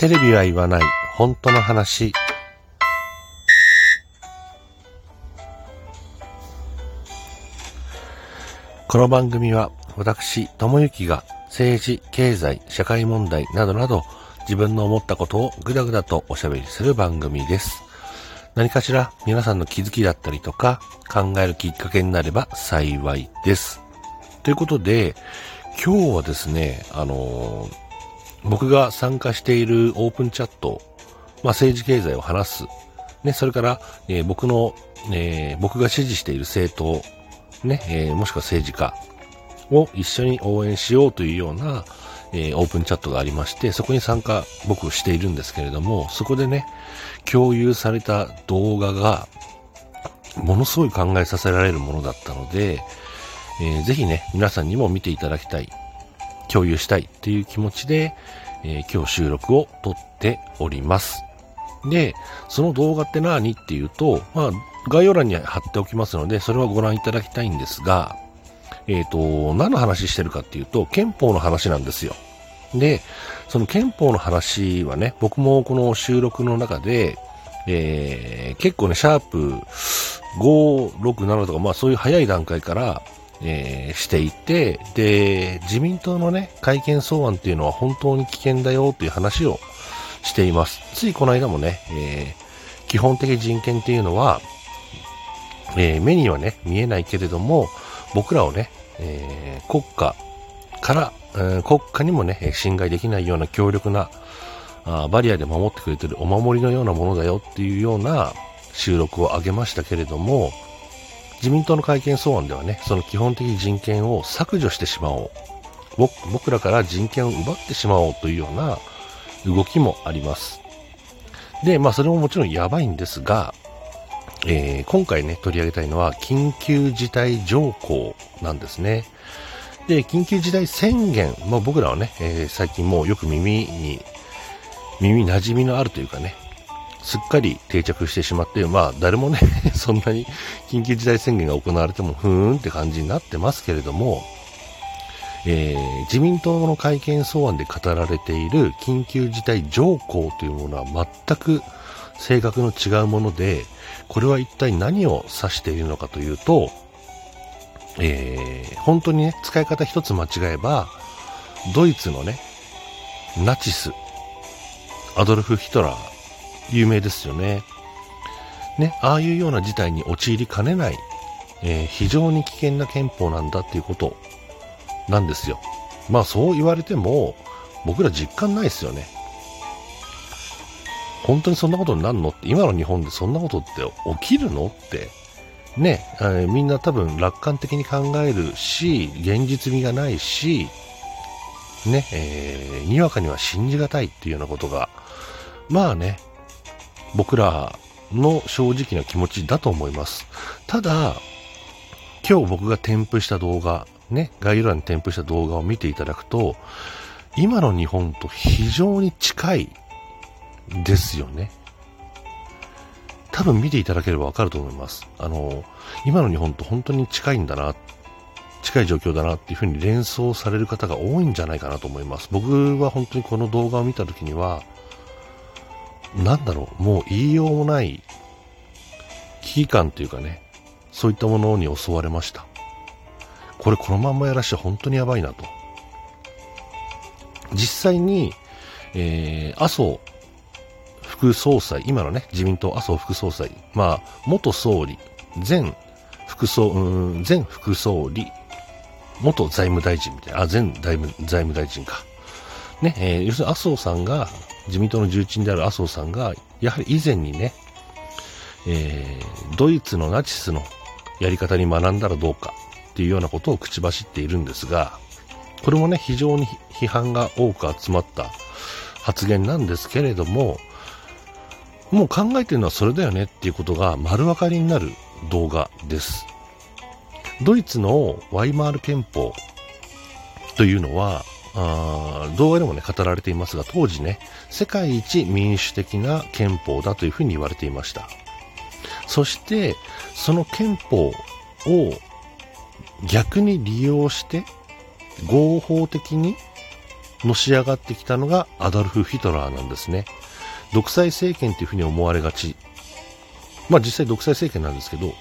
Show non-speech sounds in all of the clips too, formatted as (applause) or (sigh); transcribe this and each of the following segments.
テレビは言わない本当の話。この番組は私、ともゆきが政治、経済、社会問題などなど自分の思ったことをぐだぐだとおしゃべりする番組です。何かしら皆さんの気づきだったりとか考えるきっかけになれば幸いです。ということで、今日はですね、あのー、僕が参加しているオープンチャット、まあ、政治経済を話す、ね、それから、えー、僕の、えー、僕が支持している政党、ね、えー、もしくは政治家を一緒に応援しようというような、え、オープンチャットがありまして、そこに参加僕しているんですけれども、そこでね、共有された動画が、ものすごい考えさせられるものだったので、えー、ぜひね、皆さんにも見ていただきたい、共有したいっていう気持ちで、えー、今日収録を撮っております。で、その動画って何っていうと、まあ、概要欄に貼っておきますので、それはご覧いただきたいんですが、えっ、ー、と、何の話してるかっていうと、憲法の話なんですよ。で、その憲法の話はね、僕もこの収録の中で、えー、結構ね、シャープ5、6、7とか、まあそういう早い段階から、えー、していて、で、自民党のね、改憲草案っていうのは本当に危険だよっていう話をしています。ついこの間もね、えー、基本的人権っていうのは、えー、目にはね、見えないけれども、僕らをね、え、国家から、え、国家にもね、侵害できないような強力なあバリアで守ってくれてるお守りのようなものだよっていうような収録を上げましたけれども、自民党の会見草案ではね、その基本的人権を削除してしまおう。僕らから人権を奪ってしまおうというような動きもあります。で、まあそれももちろんやばいんですが、えー、今回ね、取り上げたいのは緊急事態条項なんですね。で、緊急事態宣言、まあ僕らはね、えー、最近もうよく耳に、耳馴染みのあるというかね、すっかり定着してしまって、まあ誰もね (laughs) そんなに緊急事態宣言が行われてもふーんって感じになってますけれども、えー、自民党の会見草案で語られている緊急事態条項というものは全く性格の違うもので、これは一体何を指しているのかというと、えー、本当にね、使い方一つ間違えば、ドイツのね、ナチス、アドルフ・ヒトラー、有名ですよね。ね、ああいうような事態に陥りかねない、えー、非常に危険な憲法なんだっていうことなんですよ。まあそう言われても、僕ら実感ないですよね。本当にそんなことになるのって、今の日本でそんなことって起きるのって、ね、えー、みんな多分楽観的に考えるし、現実味がないし、ね、えー、にわかには信じがたいっていうようなことが、まあね、僕らの正直な気持ちだと思います。ただ、今日僕が添付した動画、ね、概要欄に添付した動画を見ていただくと、今の日本と非常に近いですよね。多分見ていただければわかると思います。あの、今の日本と本当に近いんだな、近い状況だなっていうふうに連想される方が多いんじゃないかなと思います。僕は本当にこの動画を見た時には、なんだろう、もう言いようもない危機感というかね、そういったものに襲われました。これこのまんまやらして本当にやばいなと。実際に、えー、麻生副総裁、今のね、自民党麻生副総裁、まあ、元総理、前副総、うん、前副総理、元財務大臣みたいな、あ、前財務財務大臣か。ね、えー、要するに麻生さんが、自民党の重鎮である麻生さんが、やはり以前にね、えー、ドイツのナチスのやり方に学んだらどうかっていうようなことを口走っているんですが、これもね、非常に批判が多く集まった発言なんですけれども、もう考えてるのはそれだよねっていうことが丸分かりになる動画です。ドイツのワイマール憲法というのは、あ動画でもね、語られていますが、当時ね、世界一民主的な憲法だというふうに言われていました。そして、その憲法を逆に利用して、合法的にのし上がってきたのがアダルフ・ヒトラーなんですね。独裁政権っていうふうに思われがち。まあ実際独裁政権なんですけど、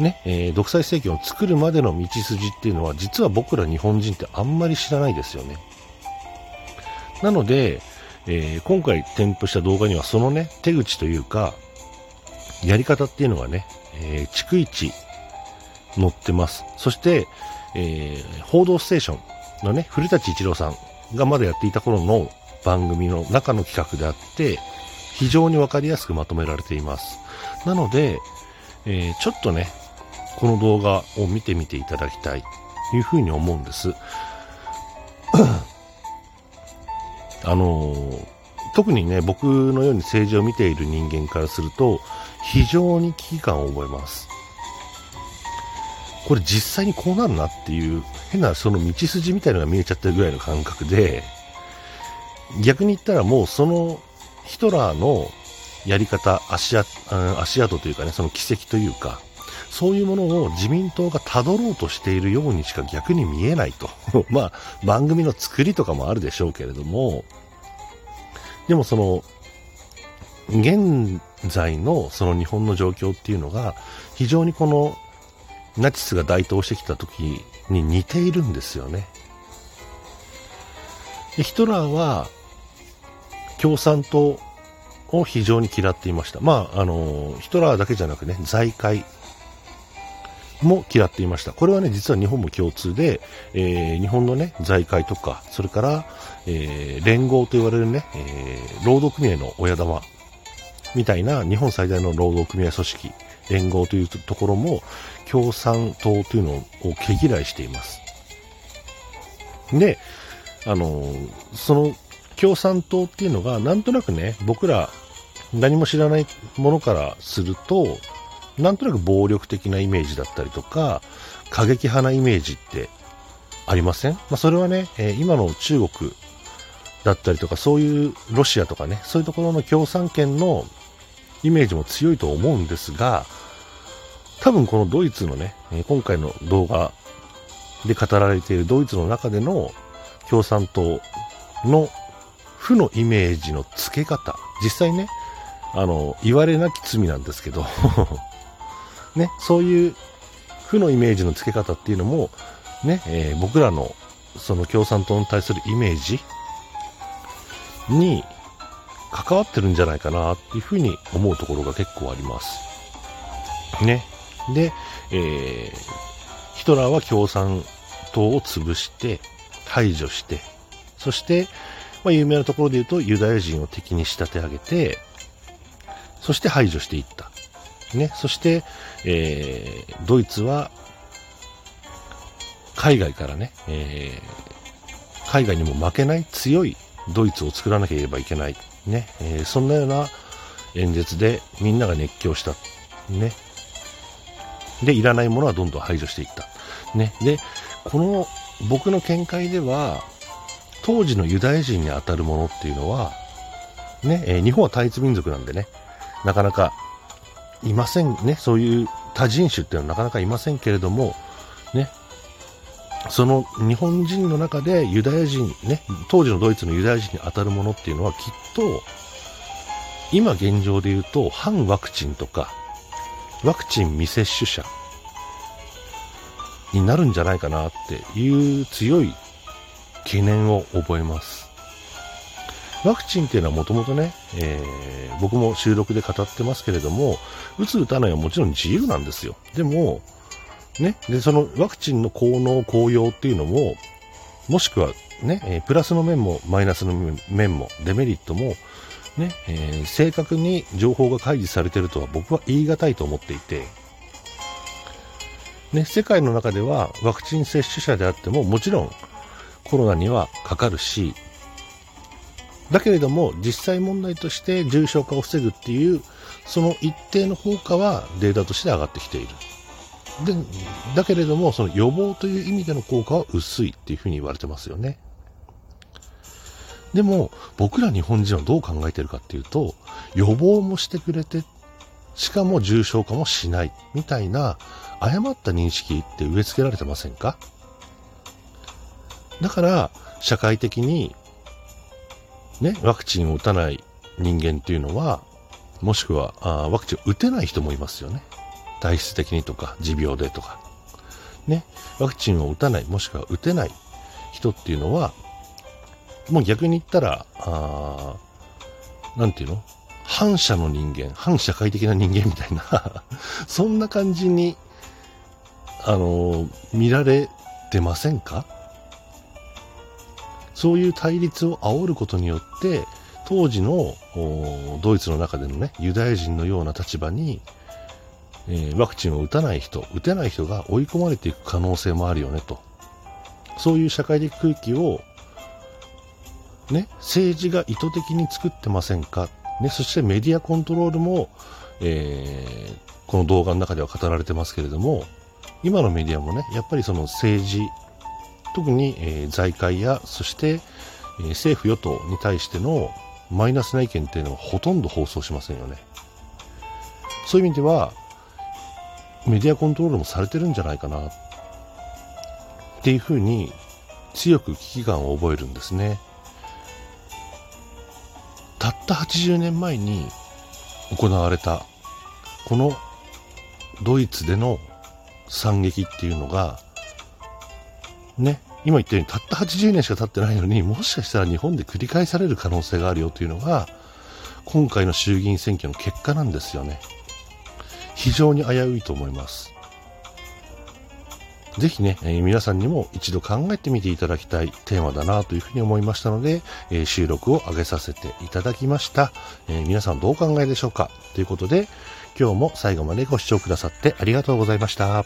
ね、えー、独裁政権を作るまでの道筋っていうのは実は僕ら日本人ってあんまり知らないですよね。なので、えー、今回添付した動画にはそのね、手口というか、やり方っていうのがね、えー、逐一載ってます。そして、えー、報道ステーションのね、古舘一郎さんがまだやっていた頃の番組の中の企画であって、非常にわかりやすくまとめられています。なので、えー、ちょっとね、この動画を見てみていただきたいというふうに思うんです。あのー、特にね、僕のように政治を見ている人間からすると、非常に危機感を覚えます。これ実際にこうなるなっていう変なその道筋みたいなのが見えちゃってるぐらいの感覚で、逆に言ったらもうそのヒトラーのやり方、足跡足跡というかね、その奇跡というか、そういうものを自民党が辿ろうとしているようにしか逆に見えないと。(laughs) まあ、番組の作りとかもあるでしょうけれども、でもその、現在のその日本の状況っていうのが、非常にこのナチスが台頭してきた時に似ているんですよね。でヒトラーは共産党を非常に嫌っていました。まあ、あの、ヒトラーだけじゃなくね、財界も嫌っていました。これはね、実は日本も共通で、えー、日本のね、財界とか、それから、えー、連合と言われるね、えー、労働組合の親玉みたいな日本最大の労働組合組織、連合というところも、共産党というのを毛嫌いしています。で、あの、その共産党っていうのが、なんとなくね、僕ら何も知らないものからすると、なんとなく暴力的なイメージだったりとか、過激派なイメージってありません？まあ、それはね、えー、今の中国だったりとか、そういうロシアとかね、そういうところの共産圏のイメージも強いと思うんですが、多分このドイツのね、今回の動画で語られているドイツの中での共産党の負のイメージの付け方、実際ね、あの、言われなき罪なんですけどね、そういう負のイメージの付け方っていうのも、ね、えー、僕らのその共産党に対するイメージに関わってるんじゃないかなっていうふうに思うところが結構あります。ね。で、えー、ヒトラーは共産党を潰して、排除して、そして、まあ、有名なところで言うとユダヤ人を敵に仕立て上げて、そして排除していった。ね、そして、えー、ドイツは、海外からね、えー、海外にも負けない強いドイツを作らなければいけない。ね、えー、そんなような演説でみんなが熱狂した。ね、で、いらないものはどんどん排除していった。ね。で、この僕の見解では、当時のユダヤ人に当たるものっていうのは、ね、えー、日本は単一民族なんでね、なかなかいませんね、そういう多人種っていうのはなかなかいませんけれども、ね、その日本人の中でユダヤ人、ね、当時のドイツのユダヤ人に当たるものっていうのはきっと、今現状で言うと反ワクチンとかワクチン未接種者になるんじゃないかなっていう強い懸念を覚えます。ワクチンっていうのはもともとね、えー、僕も収録で語ってますけれども、打つ打たないはもちろん自由なんですよ。でも、ね、で、そのワクチンの効能、効用っていうのも、もしくはね、え、プラスの面もマイナスの面もデメリットもね、えー、正確に情報が開示されてるとは僕は言い難いと思っていて、ね、世界の中ではワクチン接種者であってももちろんコロナにはかかるし、だけれども実際問題として重症化を防ぐっていうその一定の効果はデータとして上がってきている。で、だけれどもその予防という意味での効果は薄いっていうふうに言われてますよね。でも、僕ら日本人はどう考えてるかっていうと、予防もしてくれて、しかも重症化もしない、みたいな、誤った認識って植え付けられてませんか？だから、社会的にね、ワクチンを打たない人間っていうのは、もしくはあワクチンを打てない人もいますよね。体質的にとか、持病でとか。ね、ワクチンを打たない、もしくは打てない人っていうのは、もう逆に言ったら、あなんていうの？反社の人間、反社会的な人間みたいな (laughs) そんな感じに、あのー、見られてませんか？そういう対立を煽ることによって、当時のドイツの中でのね、ユダヤ人のような立場に、えー、ワクチンを打たない人、打てない人が追い込まれていく可能性もあるよねと。そういう社会的空気を、ね、政治が意図的に作ってませんか。ね、そしてメディアコントロールも、えー、この動画の中では語られてますけれども、今のメディアもね、やっぱりその政治、特に、えー、財界や、そして、えー、政府与党に対してのマイナスな意見っていうのはほとんど放送しませんよね。そういう意味では、メディアコントロールもされてるんじゃないかなっていうふうに強く危機感を覚えるんですね。たった80年前に行われたこのドイツでの惨劇っていうのがね今言ったようにたった80年しか経ってないのにもしかしたら日本で繰り返される可能性があるよというのが今回の衆議院選挙の結果なんですよね。非常に危ういと思います。ぜひね、えー、皆さんにも一度考えてみていただきたいテーマだなというふうに思いましたので、えー、収録を上げさせていただきました、えー、皆さんどうお考えでしょうかということで、今日も最後までご視聴くださってありがとうございました。